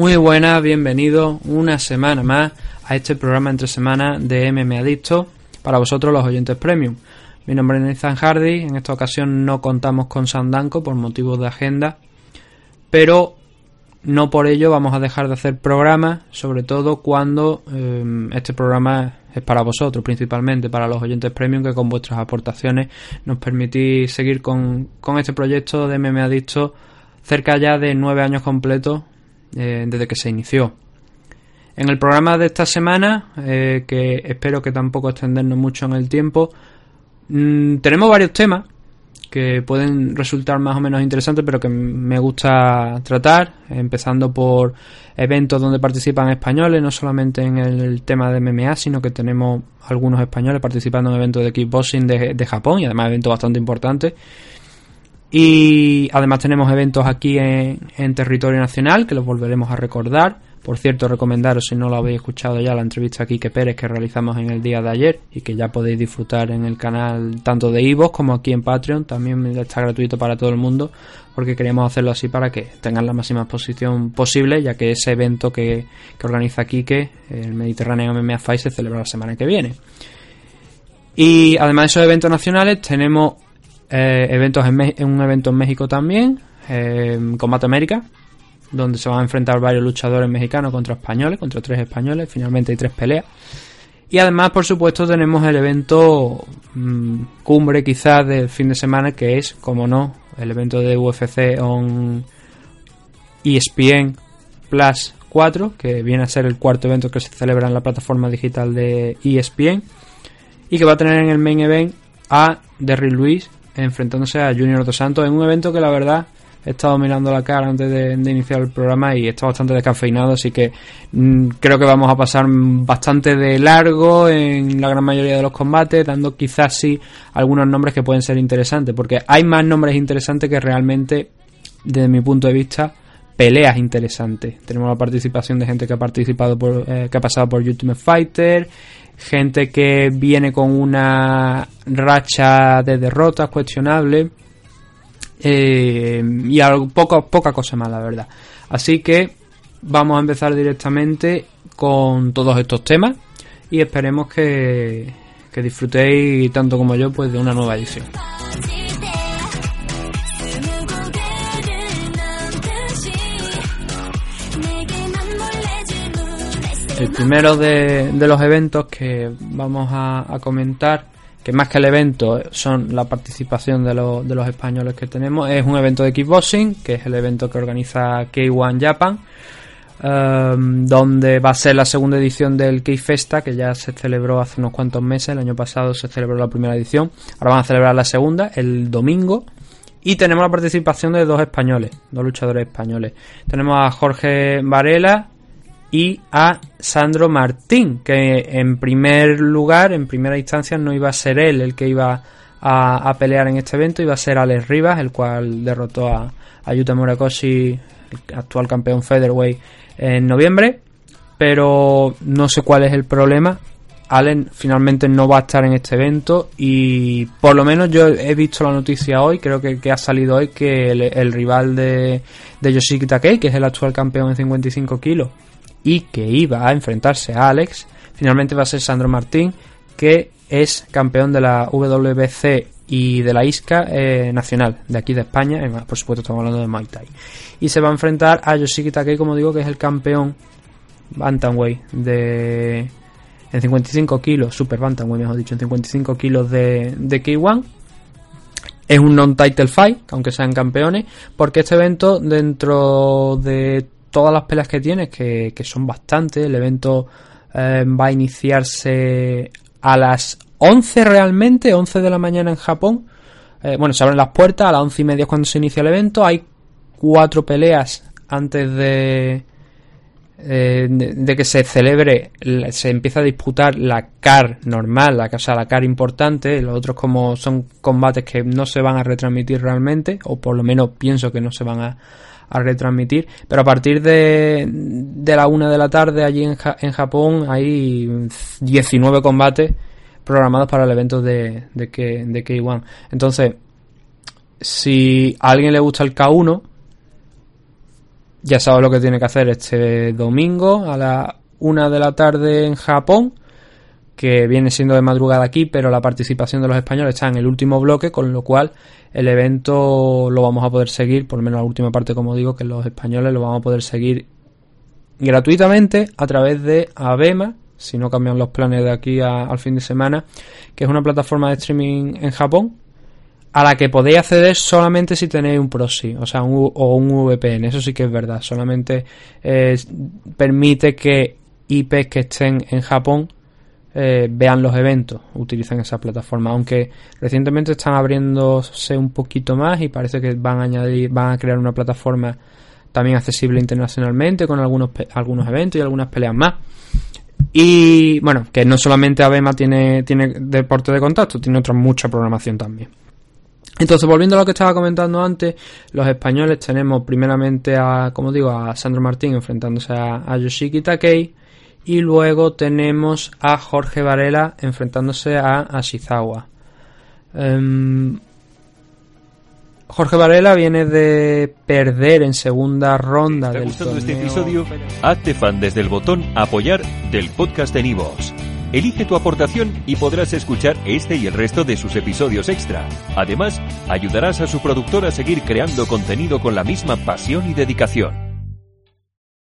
Muy buenas, bienvenidos una semana más a este programa entre semanas de MM Adicto para vosotros los oyentes premium. Mi nombre es Nathan Hardy, en esta ocasión no contamos con Sandanco por motivos de agenda, pero no por ello vamos a dejar de hacer programas, sobre todo cuando eh, este programa es para vosotros, principalmente para los oyentes premium que con vuestras aportaciones nos permitís seguir con, con este proyecto de MM Adicto cerca ya de nueve años completos eh, desde que se inició. En el programa de esta semana, eh, que espero que tampoco extendernos mucho en el tiempo, mm, tenemos varios temas que pueden resultar más o menos interesantes, pero que me gusta tratar, empezando por eventos donde participan españoles, no solamente en el tema de MMA, sino que tenemos algunos españoles participando en eventos de kickboxing de, de Japón y además eventos bastante importantes. Y además tenemos eventos aquí en, territorio nacional que los volveremos a recordar. Por cierto, recomendaros si no lo habéis escuchado ya la entrevista a Quique Pérez que realizamos en el día de ayer y que ya podéis disfrutar en el canal tanto de Ivo como aquí en Patreon. También está gratuito para todo el mundo porque queríamos hacerlo así para que tengan la máxima exposición posible ya que ese evento que, organiza Quique, el Mediterráneo MMA Fight, se celebra la semana que viene. Y además de esos eventos nacionales tenemos eh, eventos en, un evento en México también, eh, Combate América, donde se van a enfrentar varios luchadores mexicanos contra españoles, contra tres españoles, finalmente hay tres peleas. Y además, por supuesto, tenemos el evento mm, cumbre quizás del fin de semana, que es, como no, el evento de UFC on ESPN Plus 4, que viene a ser el cuarto evento que se celebra en la plataforma digital de ESPN, y que va a tener en el main event a Derry Luis enfrentándose a Junior Dos Santos en un evento que la verdad he estado mirando la cara antes de, iniciar el programa y está bastante descafeinado, así que mm, creo que vamos a pasar bastante de largo en la gran mayoría de los combates, dando quizás sí algunos nombres que pueden ser interesantes, porque hay más nombres interesantes que realmente, desde mi punto de vista, peleas interesantes. Tenemos la participación de gente que ha participado por, eh, que ha pasado por Ultimate Fighter, gente que viene con una racha de derrotas cuestionable eh, y algo, poco, poca cosa más, la verdad. Así que vamos a empezar directamente con todos estos temas y esperemos que, que disfrutéis tanto como yo pues de una nueva edición. El primero de, los eventos que vamos a, comentar, que más que el evento son la participación de, de, los españoles que tenemos, es un evento de kickboxing, que es el evento que organiza K1 Japan, um, donde va a ser la segunda edición del K-Festa, que ya se celebró hace unos cuantos meses, el año pasado se celebró la primera edición, ahora van a celebrar la segunda, el domingo, y tenemos la participación de dos españoles, dos luchadores españoles. Tenemos a Jorge Varela y a Sandro Martín, que en primer lugar, en primera instancia, no iba a ser él el que iba a, pelear en este evento, iba a ser Alex Rivas, el cual derrotó a, a Murakoshi, el actual campeón featherweight, en noviembre, pero no sé cuál es el problema. Allen finalmente no va a estar en este evento y por lo menos yo he visto la noticia hoy, creo que, ha salido hoy que el, rival de, de Yoshiki Takei, que es el actual campeón en 55 kilos, y que iba a enfrentarse a Alex, finalmente va a ser Sandro Martín, que es campeón de la WBC y de la ISCA eh, nacional, de aquí de España, por supuesto estamos hablando de Muay Thai. Y se va a enfrentar a Yoshiki Takei, como digo, que es el campeón Bantamweight de... En 55 kilos, Super Bantamweight mejor dicho, en 55 kilos de, de K1. Es un non-title fight, aunque sean campeones, porque este evento, dentro de todas las peleas que tiene, que, son bastantes. El evento eh, va a iniciarse a las 11 realmente, 11 de la mañana en Japón. Eh, bueno, se abren las puertas, a las 11 y media es cuando se inicia el evento. Hay cuatro peleas antes de... eh, de, que se celebre, se empieza a disputar la CAR normal, la, o sea, la CAR importante, los otros como son combates que no se van a retransmitir realmente, o por lo menos pienso que no se van a, retransmitir, pero a partir de, de la una de la tarde allí en, en Japón hay 19 combates programados para el evento de, de, K, de K1. Entonces, si a alguien le gusta el K1, ya sabes lo que tiene que hacer este domingo a la una de la tarde en Japón, que viene siendo de madrugada aquí, pero la participación de los españoles está en el último bloque, con lo cual el evento lo vamos a poder seguir, por lo menos la última parte, como digo, que los españoles lo vamos a poder seguir gratuitamente a través de Abema, si no cambian los planes de aquí al fin de semana, que es una plataforma de streaming en Japón, a la que podéis acceder solamente si tenéis un proxy, o sea, un, o un VPN, eso sí que es verdad, solamente eh, permite que IPs que estén en Japón eh, vean los eventos, utilizan esa plataforma, aunque recientemente están abriéndose un poquito más y parece que van a añadir, van a crear una plataforma también accesible internacionalmente con algunos, algunos eventos y algunas peleas más. Y bueno, que no solamente Abema tiene, tiene deporte de contacto, tiene otra mucha programación también. Entonces, volviendo a lo que estaba comentando antes, los españoles tenemos primeramente a, como digo, a Sandro Martín enfrentándose a, Yoshiki Takei y luego tenemos a Jorge Varela enfrentándose a Ashizawa. Em, Jorge Varela viene de perder en segunda ronda del gustando este episodio? Hazte fan desde el botón apoyar del podcast de Nivos. Elige tu aportación y podrás escuchar este y el resto de sus episodios extra. Además, ayudarás a su productor a seguir creando contenido con la misma pasión y dedicación.